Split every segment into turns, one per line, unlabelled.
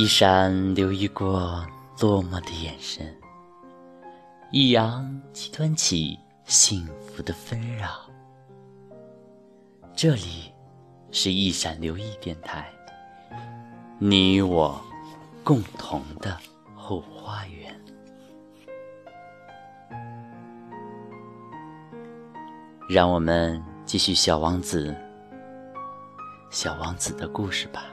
一闪留意过落寞的眼神，一扬即端起幸福的纷扰。这里是一闪留意电台，你我共同的后花园。让我们继续《小王子》小王子的故事吧。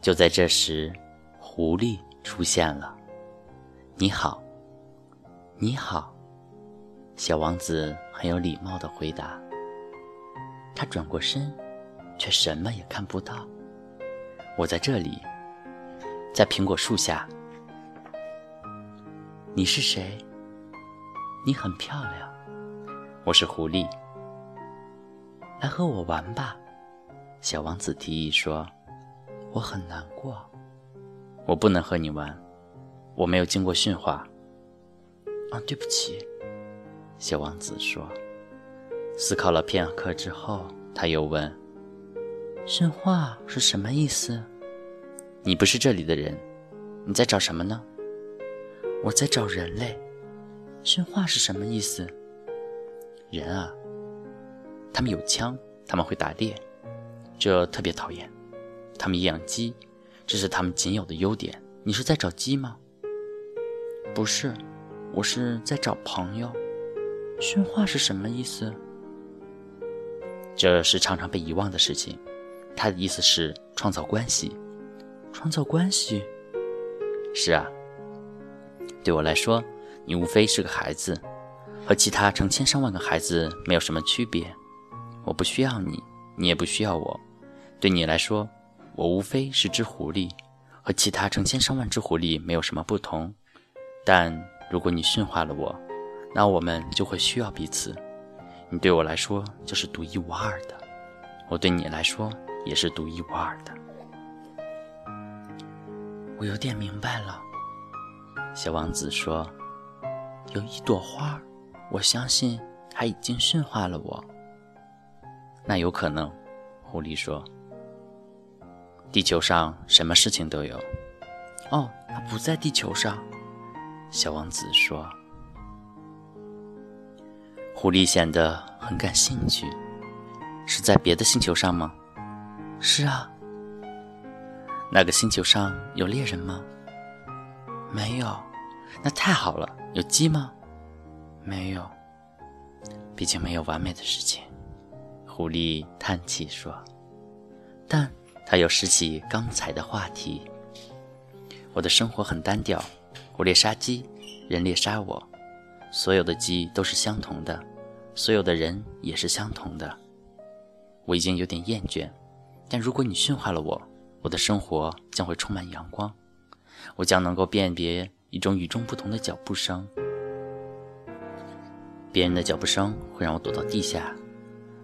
就在这时，狐狸出现了。“你好，你好。”小王子很有礼貌的回答。他转过身，却什么也看不到。我在这里，在苹果树下。你是谁？你很漂亮。我是狐狸。来和我玩吧，小王子提议说。我很难过，我不能和你玩，我没有经过驯化。啊，对不起，小王子说。思考了片刻之后，他又问：“驯化是什么意思？”你不是这里的人，你在找什么呢？我在找人类。驯化是什么意思？人啊，他们有枪，他们会打猎，这特别讨厌。他们养鸡，这是他们仅有的优点。你是在找鸡吗？不是，我是在找朋友。驯化是什么意思？这是常常被遗忘的事情。他的意思是创造关系。创造关系？是啊。对我来说，你无非是个孩子，和其他成千上万个孩子没有什么区别。我不需要你，你也不需要我。对你来说。我无非是只狐狸，和其他成千上万只狐狸没有什么不同。但如果你驯化了我，那我们就会需要彼此。你对我来说就是独一无二的，我对你来说也是独一无二的。我有点明白了，小王子说：“有一朵花，我相信它已经驯化了我。”那有可能，狐狸说。地球上什么事情都有。哦，他不在地球上，小王子说。狐狸显得很感兴趣。是在别的星球上吗？是啊。那个星球上有猎人吗？没有。那太好了。有鸡吗？没有。毕竟没有完美的事情。狐狸叹气说。但。他又拾起刚才的话题。我的生活很单调，我猎杀鸡，人猎杀我，所有的鸡都是相同的，所有的人也是相同的。我已经有点厌倦，但如果你驯化了我，我的生活将会充满阳光。我将能够辨别一种与众不同的脚步声，别人的脚步声会让我躲到地下，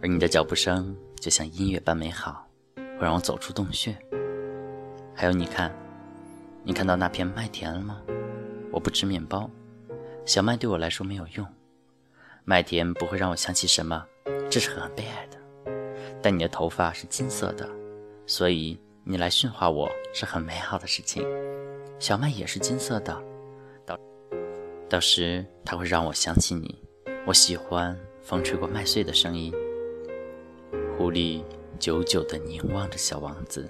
而你的脚步声就像音乐般美好。会让我走出洞穴。还有，你看，你看到那片麦田了吗？我不吃面包，小麦对我来说没有用。麦田不会让我想起什么，这是很悲哀的。但你的头发是金色的，所以你来驯化我是很美好的事情。小麦也是金色的，到到时它会让我想起你。我喜欢风吹过麦穗的声音。狐狸。久久地凝望着小王子，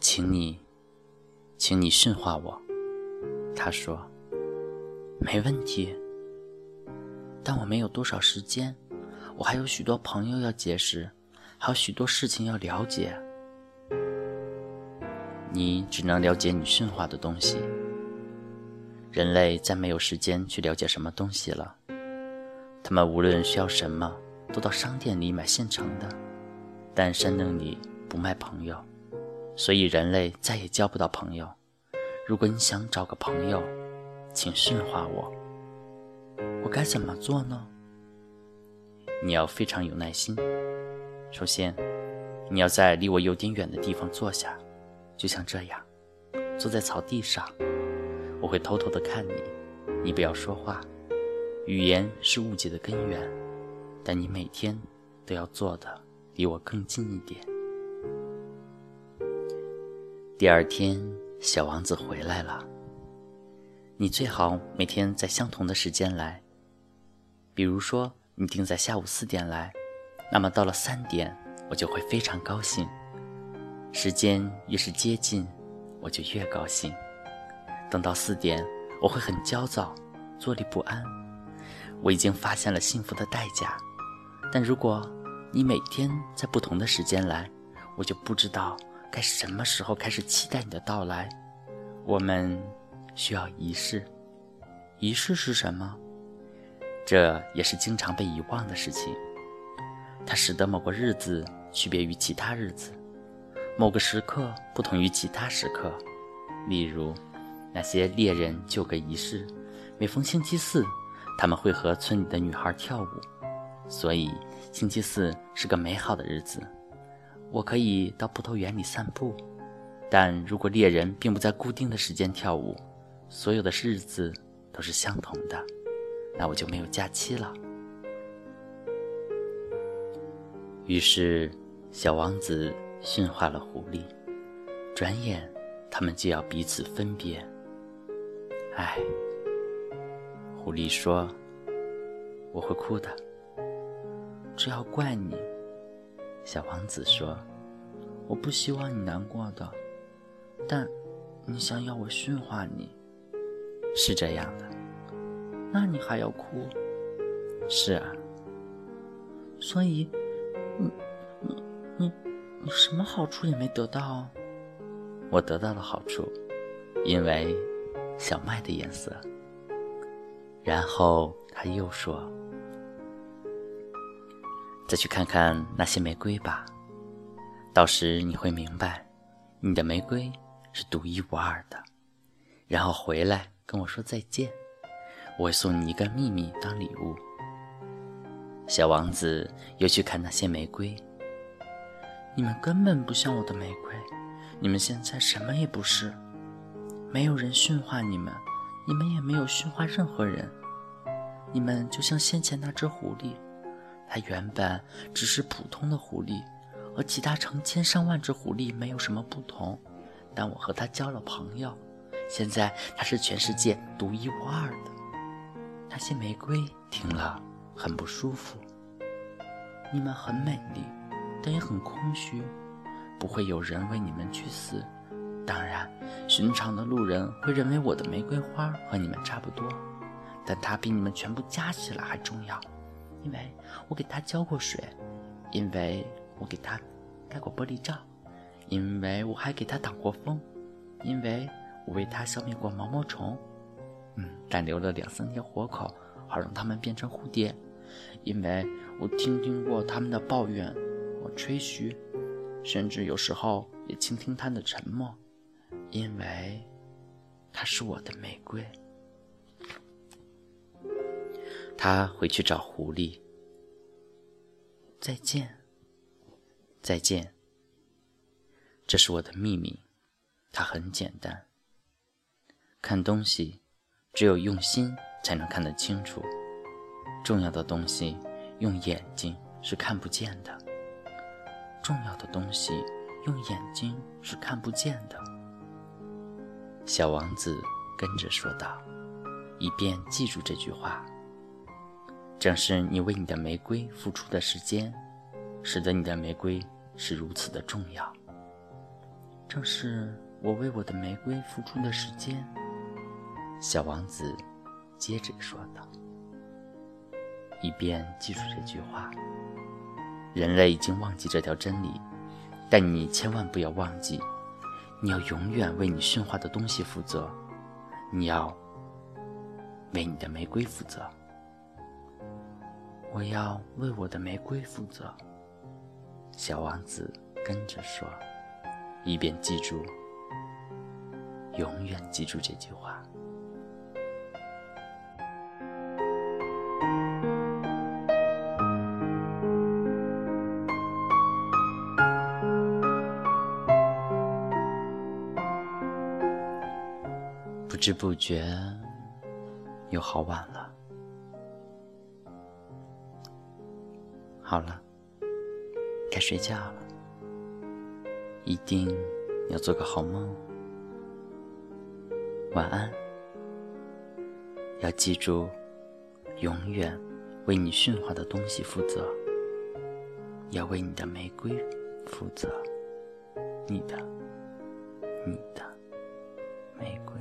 请你，请你驯化我。他说：“没问题，但我没有多少时间，我还有许多朋友要结识，还有许多事情要了解。你只能了解你驯化的东西。人类再没有时间去了解什么东西了，他们无论需要什么，都到商店里买现成的。”但山洞里不卖朋友，所以人类再也交不到朋友。如果你想找个朋友，请驯化我。我该怎么做呢？你要非常有耐心。首先，你要在离我有点远的地方坐下，就像这样，坐在草地上。我会偷偷的看你，你不要说话。语言是误解的根源，但你每天都要做的。离我更近一点。第二天，小王子回来了。你最好每天在相同的时间来。比如说，你定在下午四点来，那么到了三点，我就会非常高兴。时间越是接近，我就越高兴。等到四点，我会很焦躁，坐立不安。我已经发现了幸福的代价，但如果你每天在不同的时间来，我就不知道。该什么时候开始期待你的到来？我们需要仪式。仪式是什么？这也是经常被遗忘的事情。它使得某个日子区别于其他日子，某个时刻不同于其他时刻。例如，那些猎人就个仪式：每逢星期四，他们会和村里的女孩跳舞。所以，星期四是个美好的日子。我可以到葡萄园里散步，但如果猎人并不在固定的时间跳舞，所有的日子都是相同的，那我就没有假期了。于是，小王子驯化了狐狸，转眼他们就要彼此分别。唉，狐狸说：“我会哭的，这要怪你。”小王子说：“我不希望你难过的，但你想要我驯化你，是这样的。那你还要哭？是啊。所以，你、你、你、你什么好处也没得到？我得到了好处，因为小麦的颜色。”然后他又说。再去看看那些玫瑰吧，到时你会明白，你的玫瑰是独一无二的。然后回来跟我说再见，我会送你一个秘密当礼物。小王子又去看那些玫瑰，你们根本不像我的玫瑰，你们现在什么也不是，没有人驯化你们，你们也没有驯化任何人，你们就像先前那只狐狸。它原本只是普通的狐狸，和其他成千上万只狐狸没有什么不同。但我和它交了朋友，现在它是全世界独一无二的。那些玫瑰听了很不舒服。你们很美丽，但也很空虚，不会有人为你们去死。当然，寻常的路人会认为我的玫瑰花和你们差不多，但它比你们全部加起来还重要。因为我给它浇过水，因为我给它盖过玻璃罩，因为我还给它挡过风，因为我为它消灭过毛毛虫，嗯，但留了两三条活口，好让它们变成蝴蝶。因为我听听过他们的抱怨，我吹嘘，甚至有时候也倾听它的沉默，因为它是我的玫瑰。他回去找狐狸。再见，再见。这是我的秘密，它很简单。看东西，只有用心才能看得清楚。重要的东西，用眼睛是看不见的。重要的东西，用眼睛是看不见的。小王子跟着说道，以便记住这句话。正是你为你的玫瑰付出的时间，使得你的玫瑰是如此的重要。正是我为我的玫瑰付出的时间，小王子接着说道，以便记住这句话。人类已经忘记这条真理，但你千万不要忘记，你要永远为你驯化的东西负责，你要为你的玫瑰负责。我要为我的玫瑰负责，小王子跟着说，以便记住，永远记住这句话。不知不觉，又好晚了。好了，该睡觉了。一定要做个好梦，晚安。要记住，永远为你驯化的东西负责，要为你的玫瑰负责，你的，你的玫瑰。